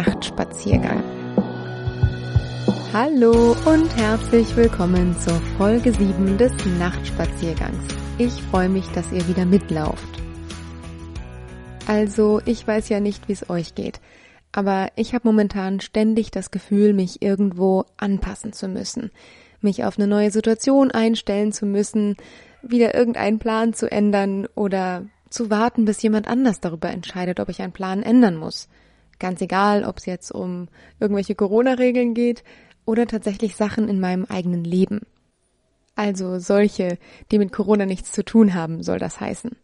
Nachtspaziergang. Hallo und herzlich willkommen zur Folge 7 des Nachtspaziergangs. Ich freue mich, dass ihr wieder mitlauft. Also, ich weiß ja nicht, wie es euch geht, aber ich habe momentan ständig das Gefühl, mich irgendwo anpassen zu müssen, mich auf eine neue Situation einstellen zu müssen, wieder irgendeinen Plan zu ändern oder zu warten, bis jemand anders darüber entscheidet, ob ich einen Plan ändern muss. Ganz egal, ob es jetzt um irgendwelche Corona-Regeln geht oder tatsächlich Sachen in meinem eigenen Leben. Also solche, die mit Corona nichts zu tun haben, soll das heißen.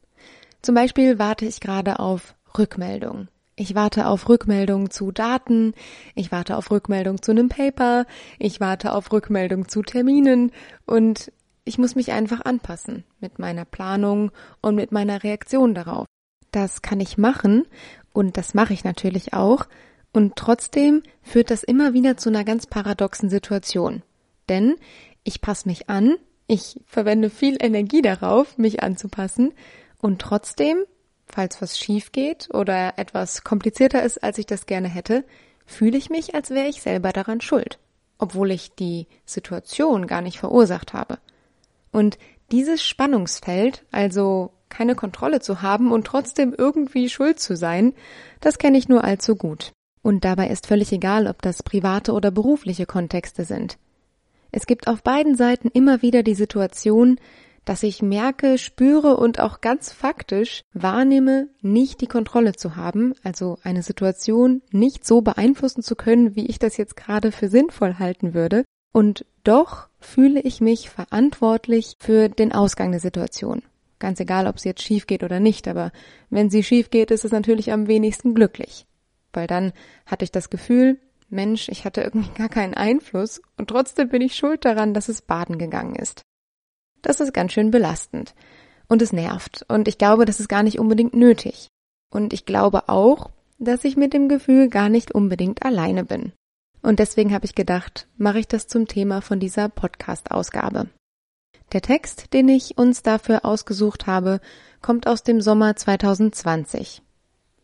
Zum Beispiel warte ich gerade auf Rückmeldung. Ich warte auf Rückmeldung zu Daten, ich warte auf Rückmeldung zu einem Paper, ich warte auf Rückmeldung zu Terminen und ich muss mich einfach anpassen mit meiner Planung und mit meiner Reaktion darauf. Das kann ich machen und das mache ich natürlich auch. Und trotzdem führt das immer wieder zu einer ganz paradoxen Situation. Denn ich passe mich an, ich verwende viel Energie darauf, mich anzupassen. Und trotzdem, falls was schief geht oder etwas komplizierter ist, als ich das gerne hätte, fühle ich mich, als wäre ich selber daran schuld, obwohl ich die Situation gar nicht verursacht habe. Und dieses Spannungsfeld, also keine Kontrolle zu haben und trotzdem irgendwie schuld zu sein, das kenne ich nur allzu gut. Und dabei ist völlig egal, ob das private oder berufliche Kontexte sind. Es gibt auf beiden Seiten immer wieder die Situation, dass ich merke, spüre und auch ganz faktisch wahrnehme, nicht die Kontrolle zu haben, also eine Situation nicht so beeinflussen zu können, wie ich das jetzt gerade für sinnvoll halten würde, und doch fühle ich mich verantwortlich für den Ausgang der Situation. Ganz egal, ob sie jetzt schief geht oder nicht, aber wenn sie schief geht, ist es natürlich am wenigsten glücklich. Weil dann hatte ich das Gefühl, Mensch, ich hatte irgendwie gar keinen Einfluss und trotzdem bin ich schuld daran, dass es baden gegangen ist. Das ist ganz schön belastend. Und es nervt. Und ich glaube, das ist gar nicht unbedingt nötig. Und ich glaube auch, dass ich mit dem Gefühl gar nicht unbedingt alleine bin. Und deswegen habe ich gedacht, mache ich das zum Thema von dieser Podcast-Ausgabe. Der Text, den ich uns dafür ausgesucht habe, kommt aus dem Sommer 2020.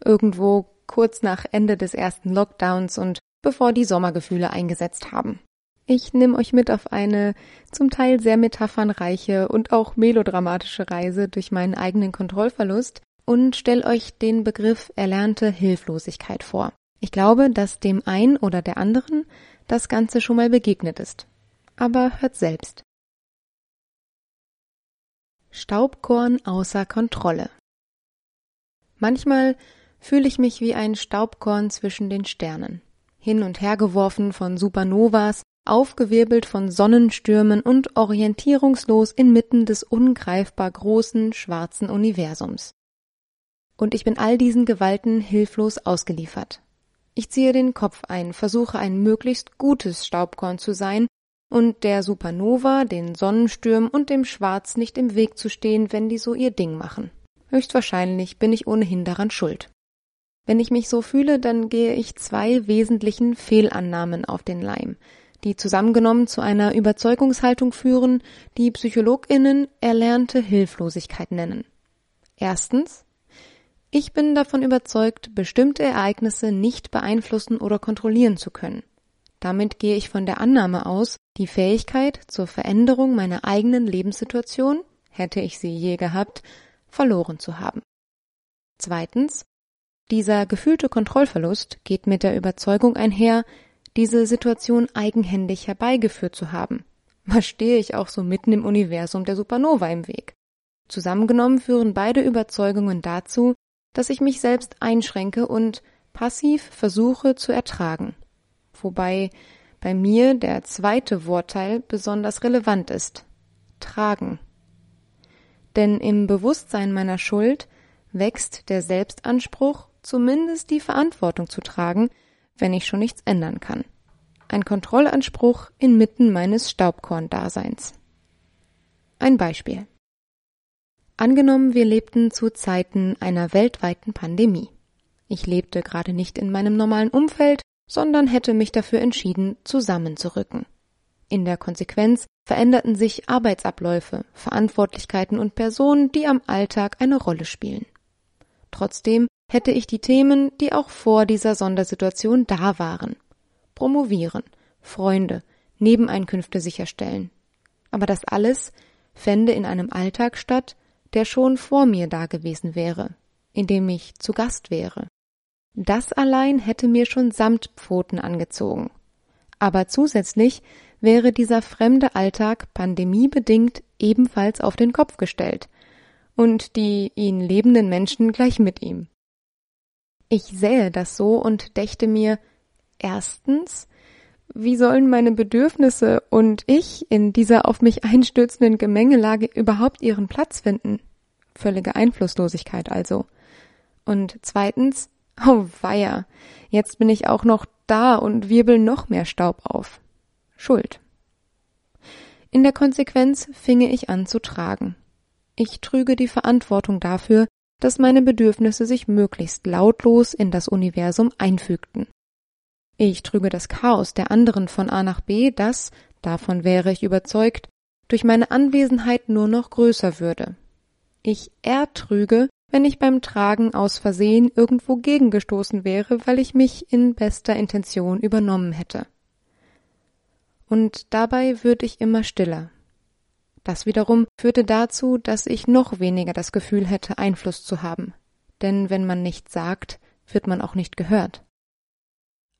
Irgendwo kurz nach Ende des ersten Lockdowns und bevor die Sommergefühle eingesetzt haben. Ich nehme euch mit auf eine zum Teil sehr metaphernreiche und auch melodramatische Reise durch meinen eigenen Kontrollverlust und stelle euch den Begriff erlernte Hilflosigkeit vor. Ich glaube, dass dem einen oder der anderen das Ganze schon mal begegnet ist. Aber hört selbst. Staubkorn außer Kontrolle. Manchmal fühle ich mich wie ein Staubkorn zwischen den Sternen, hin und her geworfen von Supernovas, aufgewirbelt von Sonnenstürmen und orientierungslos inmitten des ungreifbar großen schwarzen Universums. Und ich bin all diesen Gewalten hilflos ausgeliefert. Ich ziehe den Kopf ein, versuche ein möglichst gutes Staubkorn zu sein und der Supernova, den Sonnenstürmen und dem Schwarz nicht im Weg zu stehen, wenn die so ihr Ding machen. Höchstwahrscheinlich bin ich ohnehin daran schuld. Wenn ich mich so fühle, dann gehe ich zwei wesentlichen Fehlannahmen auf den Leim, die zusammengenommen zu einer Überzeugungshaltung führen, die Psychologinnen erlernte Hilflosigkeit nennen. Erstens, ich bin davon überzeugt, bestimmte Ereignisse nicht beeinflussen oder kontrollieren zu können. Damit gehe ich von der Annahme aus, die Fähigkeit zur Veränderung meiner eigenen Lebenssituation, hätte ich sie je gehabt, verloren zu haben. Zweitens, dieser gefühlte Kontrollverlust geht mit der Überzeugung einher, diese Situation eigenhändig herbeigeführt zu haben. Was stehe ich auch so mitten im Universum der Supernova im Weg? Zusammengenommen führen beide Überzeugungen dazu, dass ich mich selbst einschränke und passiv versuche zu ertragen wobei bei mir der zweite Wortteil besonders relevant ist. Tragen. Denn im Bewusstsein meiner Schuld wächst der Selbstanspruch, zumindest die Verantwortung zu tragen, wenn ich schon nichts ändern kann. Ein Kontrollanspruch inmitten meines Staubkorndaseins. Ein Beispiel. Angenommen, wir lebten zu Zeiten einer weltweiten Pandemie. Ich lebte gerade nicht in meinem normalen Umfeld, sondern hätte mich dafür entschieden, zusammenzurücken. In der Konsequenz veränderten sich Arbeitsabläufe, Verantwortlichkeiten und Personen, die am Alltag eine Rolle spielen. Trotzdem hätte ich die Themen, die auch vor dieser Sondersituation da waren. Promovieren, Freunde, Nebeneinkünfte sicherstellen. Aber das alles fände in einem Alltag statt, der schon vor mir da gewesen wäre, in dem ich zu Gast wäre. Das allein hätte mir schon Samtpfoten angezogen. Aber zusätzlich wäre dieser fremde Alltag pandemiebedingt ebenfalls auf den Kopf gestellt und die ihn lebenden Menschen gleich mit ihm. Ich sähe das so und dächte mir, erstens, wie sollen meine Bedürfnisse und ich in dieser auf mich einstürzenden Gemengelage überhaupt ihren Platz finden? Völlige Einflusslosigkeit also. Und zweitens, oh weia, jetzt bin ich auch noch da und wirbel noch mehr Staub auf. Schuld. In der Konsequenz finge ich an zu tragen. Ich trüge die Verantwortung dafür, dass meine Bedürfnisse sich möglichst lautlos in das Universum einfügten. Ich trüge das Chaos der anderen von A nach B, das, davon wäre ich überzeugt, durch meine Anwesenheit nur noch größer würde. Ich ertrüge, wenn ich beim Tragen aus Versehen irgendwo gegengestoßen wäre, weil ich mich in bester Intention übernommen hätte. Und dabei würde ich immer stiller. Das wiederum führte dazu, dass ich noch weniger das Gefühl hätte, Einfluss zu haben. Denn wenn man nichts sagt, wird man auch nicht gehört.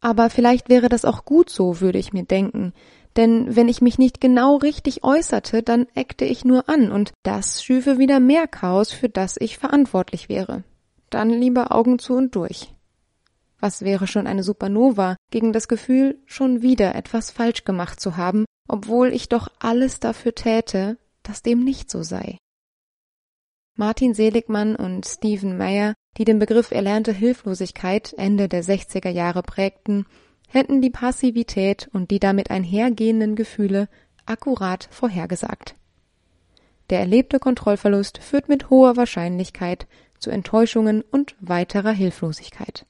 Aber vielleicht wäre das auch gut so, würde ich mir denken, denn wenn ich mich nicht genau richtig äußerte, dann eckte ich nur an, und das schüfe wieder mehr Chaos, für das ich verantwortlich wäre. Dann lieber Augen zu und durch. Was wäre schon eine Supernova gegen das Gefühl, schon wieder etwas falsch gemacht zu haben, obwohl ich doch alles dafür täte, dass dem nicht so sei. Martin Seligmann und Stephen Meyer, die den Begriff erlernte Hilflosigkeit Ende der 60er Jahre prägten, hätten die Passivität und die damit einhergehenden Gefühle akkurat vorhergesagt. Der erlebte Kontrollverlust führt mit hoher Wahrscheinlichkeit zu Enttäuschungen und weiterer Hilflosigkeit.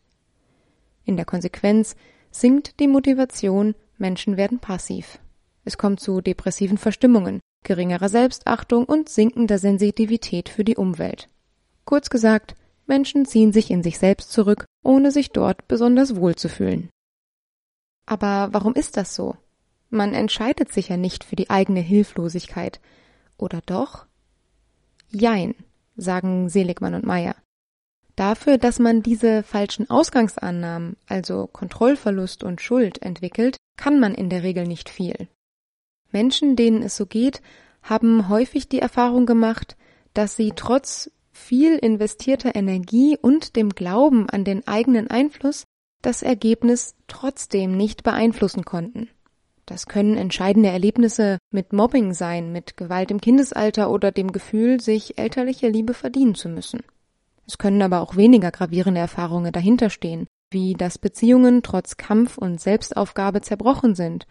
In der Konsequenz sinkt die Motivation, Menschen werden passiv. Es kommt zu depressiven Verstimmungen, geringerer Selbstachtung und sinkender Sensitivität für die Umwelt. Kurz gesagt, Menschen ziehen sich in sich selbst zurück, ohne sich dort besonders wohl zu fühlen. Aber warum ist das so? Man entscheidet sich ja nicht für die eigene Hilflosigkeit. Oder doch? Jein, sagen Seligmann und Meyer. Dafür, dass man diese falschen Ausgangsannahmen, also Kontrollverlust und Schuld, entwickelt, kann man in der Regel nicht viel. Menschen, denen es so geht, haben häufig die Erfahrung gemacht, dass sie trotz viel investierter Energie und dem Glauben an den eigenen Einfluss das Ergebnis trotzdem nicht beeinflussen konnten. Das können entscheidende Erlebnisse mit Mobbing sein, mit Gewalt im Kindesalter oder dem Gefühl, sich elterliche Liebe verdienen zu müssen. Es können aber auch weniger gravierende Erfahrungen dahinterstehen, wie dass Beziehungen trotz Kampf und Selbstaufgabe zerbrochen sind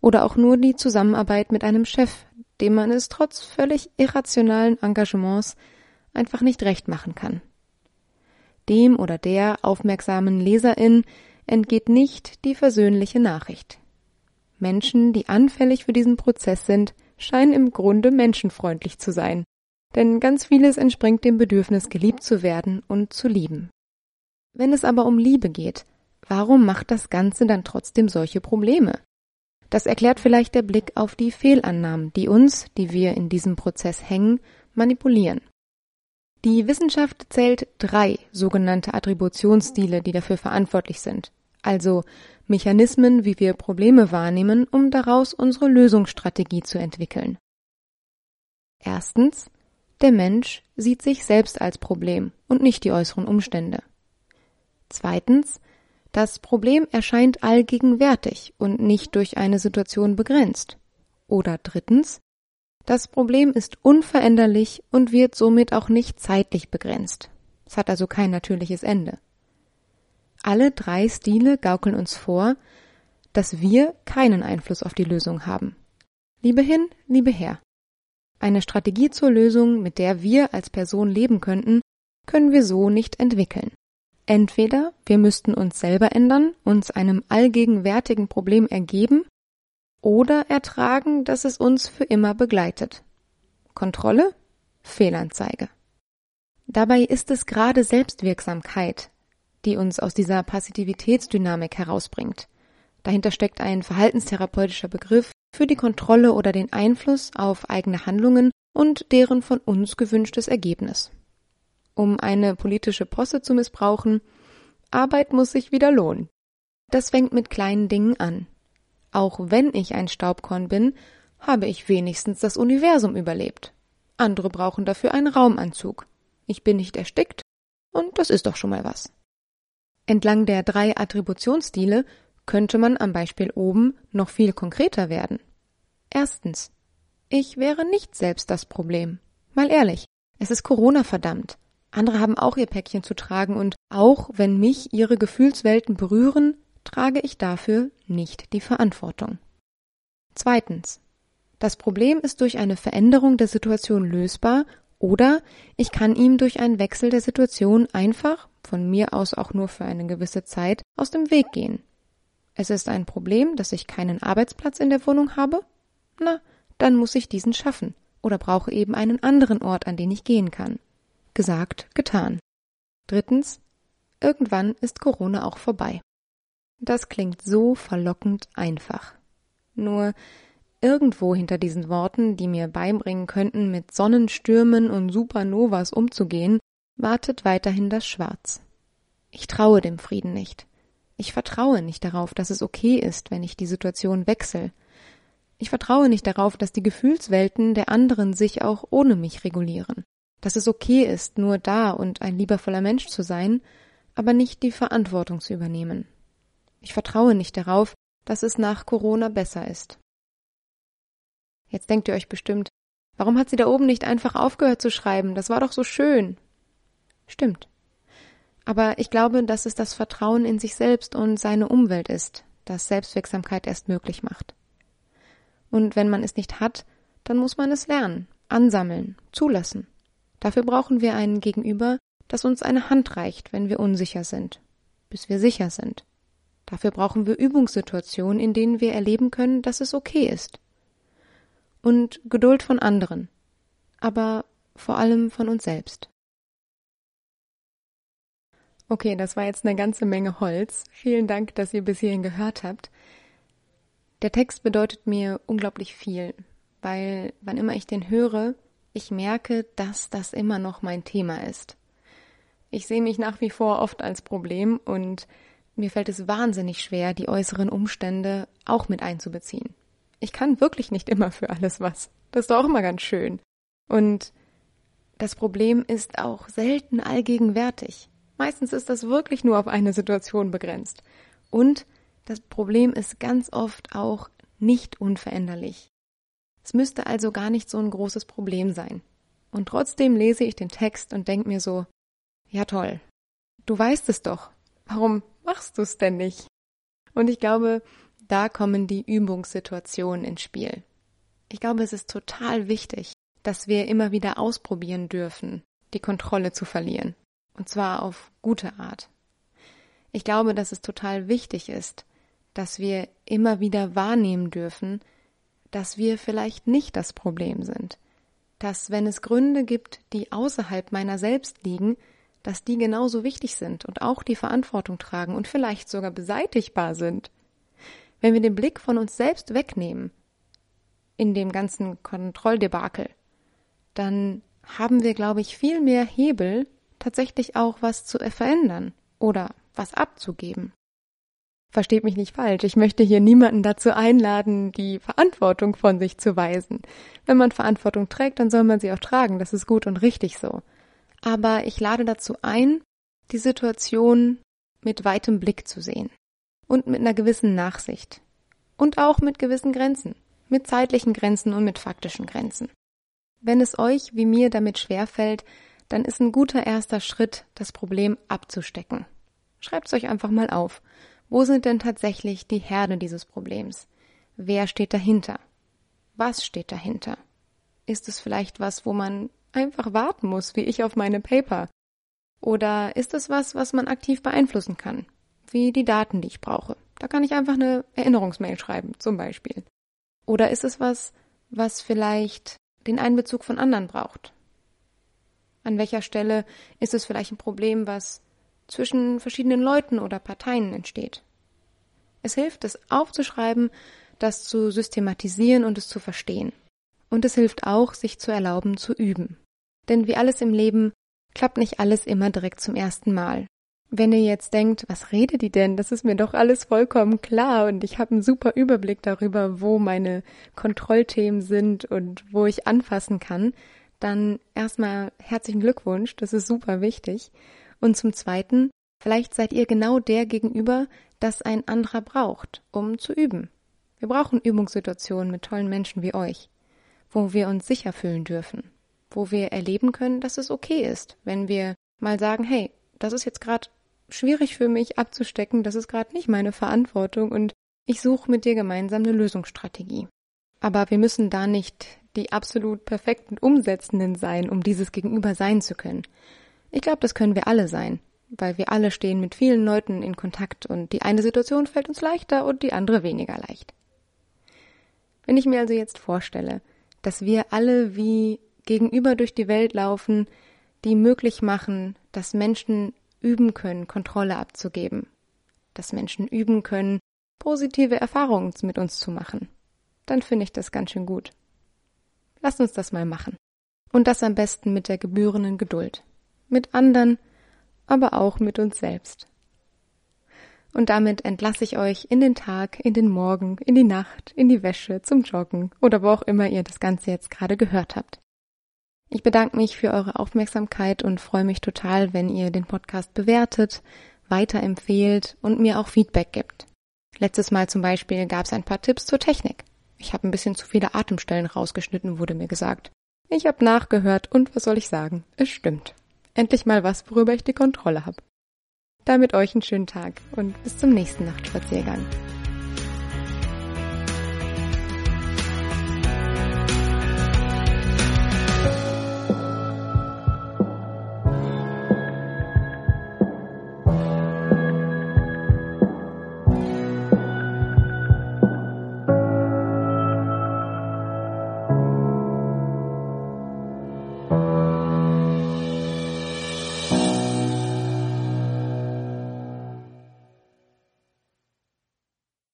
oder auch nur die Zusammenarbeit mit einem Chef, dem man es trotz völlig irrationalen Engagements einfach nicht recht machen kann. Dem oder der aufmerksamen Leserin entgeht nicht die versöhnliche Nachricht. Menschen, die anfällig für diesen Prozess sind, scheinen im Grunde menschenfreundlich zu sein, denn ganz vieles entspringt dem Bedürfnis, geliebt zu werden und zu lieben. Wenn es aber um Liebe geht, warum macht das Ganze dann trotzdem solche Probleme? Das erklärt vielleicht der Blick auf die Fehlannahmen, die uns, die wir in diesem Prozess hängen, manipulieren. Die Wissenschaft zählt drei sogenannte Attributionsstile, die dafür verantwortlich sind, also Mechanismen, wie wir Probleme wahrnehmen, um daraus unsere Lösungsstrategie zu entwickeln. Erstens, der Mensch sieht sich selbst als Problem und nicht die äußeren Umstände. Zweitens, das Problem erscheint allgegenwärtig und nicht durch eine Situation begrenzt. Oder drittens, das Problem ist unveränderlich und wird somit auch nicht zeitlich begrenzt. Es hat also kein natürliches Ende. Alle drei Stile gaukeln uns vor, dass wir keinen Einfluss auf die Lösung haben. Liebe hin, liebe her. Eine Strategie zur Lösung, mit der wir als Person leben könnten, können wir so nicht entwickeln. Entweder wir müssten uns selber ändern, uns einem allgegenwärtigen Problem ergeben oder ertragen, dass es uns für immer begleitet. Kontrolle? Fehlanzeige. Dabei ist es gerade Selbstwirksamkeit, die uns aus dieser Passivitätsdynamik herausbringt. Dahinter steckt ein verhaltenstherapeutischer Begriff für die Kontrolle oder den Einfluss auf eigene Handlungen und deren von uns gewünschtes Ergebnis. Um eine politische Posse zu missbrauchen, Arbeit muss sich wieder lohnen. Das fängt mit kleinen Dingen an. Auch wenn ich ein Staubkorn bin, habe ich wenigstens das Universum überlebt. Andere brauchen dafür einen Raumanzug. Ich bin nicht erstickt, und das ist doch schon mal was. Entlang der drei Attributionsstile könnte man am Beispiel oben noch viel konkreter werden. Erstens. Ich wäre nicht selbst das Problem. Mal ehrlich, es ist Corona verdammt. Andere haben auch ihr Päckchen zu tragen und auch wenn mich ihre Gefühlswelten berühren, trage ich dafür nicht die Verantwortung. Zweitens. Das Problem ist durch eine Veränderung der Situation lösbar oder ich kann ihm durch einen Wechsel der Situation einfach, von mir aus auch nur für eine gewisse Zeit, aus dem Weg gehen. Es ist ein Problem, dass ich keinen Arbeitsplatz in der Wohnung habe? Na, dann muss ich diesen schaffen oder brauche eben einen anderen Ort, an den ich gehen kann. Gesagt, getan. Drittens, irgendwann ist Corona auch vorbei. Das klingt so verlockend einfach. Nur irgendwo hinter diesen Worten, die mir beibringen könnten, mit Sonnenstürmen und Supernovas umzugehen, wartet weiterhin das Schwarz. Ich traue dem Frieden nicht. Ich vertraue nicht darauf, dass es okay ist, wenn ich die Situation wechsle. Ich vertraue nicht darauf, dass die Gefühlswelten der anderen sich auch ohne mich regulieren. Dass es okay ist, nur da und ein liebevoller Mensch zu sein, aber nicht die Verantwortung zu übernehmen. Ich vertraue nicht darauf, dass es nach Corona besser ist. Jetzt denkt ihr euch bestimmt, warum hat sie da oben nicht einfach aufgehört zu schreiben? Das war doch so schön. Stimmt. Aber ich glaube, dass es das Vertrauen in sich selbst und seine Umwelt ist, das Selbstwirksamkeit erst möglich macht. Und wenn man es nicht hat, dann muss man es lernen, ansammeln, zulassen. Dafür brauchen wir einen Gegenüber, das uns eine Hand reicht, wenn wir unsicher sind, bis wir sicher sind. Dafür brauchen wir Übungssituationen, in denen wir erleben können, dass es okay ist. Und Geduld von anderen, aber vor allem von uns selbst. Okay, das war jetzt eine ganze Menge Holz. Vielen Dank, dass ihr bis hierhin gehört habt. Der Text bedeutet mir unglaublich viel, weil wann immer ich den höre, ich merke, dass das immer noch mein Thema ist. Ich sehe mich nach wie vor oft als Problem und mir fällt es wahnsinnig schwer, die äußeren Umstände auch mit einzubeziehen. Ich kann wirklich nicht immer für alles was. Das ist doch auch immer ganz schön. Und das Problem ist auch selten allgegenwärtig. Meistens ist das wirklich nur auf eine Situation begrenzt. Und das Problem ist ganz oft auch nicht unveränderlich. Es müsste also gar nicht so ein großes Problem sein. Und trotzdem lese ich den Text und denke mir so, ja toll, du weißt es doch. Warum machst du es denn nicht? Und ich glaube, da kommen die Übungssituationen ins Spiel. Ich glaube, es ist total wichtig, dass wir immer wieder ausprobieren dürfen, die Kontrolle zu verlieren. Und zwar auf gute Art. Ich glaube, dass es total wichtig ist, dass wir immer wieder wahrnehmen dürfen, dass wir vielleicht nicht das Problem sind. Dass, wenn es Gründe gibt, die außerhalb meiner selbst liegen, dass die genauso wichtig sind und auch die Verantwortung tragen und vielleicht sogar beseitigbar sind. Wenn wir den Blick von uns selbst wegnehmen, in dem ganzen Kontrolldebakel, dann haben wir, glaube ich, viel mehr Hebel, tatsächlich auch was zu verändern oder was abzugeben. Versteht mich nicht falsch, ich möchte hier niemanden dazu einladen, die Verantwortung von sich zu weisen. Wenn man Verantwortung trägt, dann soll man sie auch tragen, das ist gut und richtig so. Aber ich lade dazu ein, die Situation mit weitem Blick zu sehen und mit einer gewissen Nachsicht und auch mit gewissen Grenzen, mit zeitlichen Grenzen und mit faktischen Grenzen. Wenn es euch wie mir damit schwerfällt, dann ist ein guter erster Schritt, das Problem abzustecken. Schreibt es euch einfach mal auf. Wo sind denn tatsächlich die Herde dieses Problems? Wer steht dahinter? Was steht dahinter? Ist es vielleicht was, wo man einfach warten muss, wie ich auf meine Paper? Oder ist es was, was man aktiv beeinflussen kann? Wie die Daten, die ich brauche. Da kann ich einfach eine Erinnerungsmail schreiben, zum Beispiel. Oder ist es was, was vielleicht den Einbezug von anderen braucht? An welcher Stelle ist es vielleicht ein Problem, was zwischen verschiedenen Leuten oder Parteien entsteht? Es hilft, es aufzuschreiben, das zu systematisieren und es zu verstehen. Und es hilft auch, sich zu erlauben, zu üben. Denn wie alles im Leben klappt nicht alles immer direkt zum ersten Mal. Wenn ihr jetzt denkt, was redet die denn? Das ist mir doch alles vollkommen klar und ich habe einen super Überblick darüber, wo meine Kontrollthemen sind und wo ich anfassen kann, dann erstmal herzlichen Glückwunsch, das ist super wichtig. Und zum Zweiten, vielleicht seid ihr genau der gegenüber, das ein anderer braucht, um zu üben. Wir brauchen Übungssituationen mit tollen Menschen wie euch, wo wir uns sicher fühlen dürfen, wo wir erleben können, dass es okay ist, wenn wir mal sagen, hey, das ist jetzt gerade schwierig für mich abzustecken, das ist gerade nicht meine Verantwortung und ich suche mit dir gemeinsam eine Lösungsstrategie. Aber wir müssen da nicht die absolut perfekten Umsetzenden sein, um dieses Gegenüber sein zu können. Ich glaube, das können wir alle sein, weil wir alle stehen mit vielen Leuten in Kontakt und die eine Situation fällt uns leichter und die andere weniger leicht. Wenn ich mir also jetzt vorstelle, dass wir alle wie gegenüber durch die Welt laufen, die möglich machen, dass Menschen üben können, Kontrolle abzugeben, dass Menschen üben können, positive Erfahrungen mit uns zu machen, dann finde ich das ganz schön gut. Lasst uns das mal machen. Und das am besten mit der gebührenden Geduld. Mit anderen, aber auch mit uns selbst. Und damit entlasse ich euch in den Tag, in den Morgen, in die Nacht, in die Wäsche, zum Joggen oder wo auch immer ihr das Ganze jetzt gerade gehört habt. Ich bedanke mich für eure Aufmerksamkeit und freue mich total, wenn ihr den Podcast bewertet, weiterempfehlt und mir auch Feedback gibt. Letztes Mal zum Beispiel gab es ein paar Tipps zur Technik. Ich habe ein bisschen zu viele Atemstellen rausgeschnitten, wurde mir gesagt. Ich habe nachgehört und was soll ich sagen? Es stimmt. Endlich mal was, worüber ich die Kontrolle habe. Damit euch einen schönen Tag und bis zum nächsten Nachtspaziergang.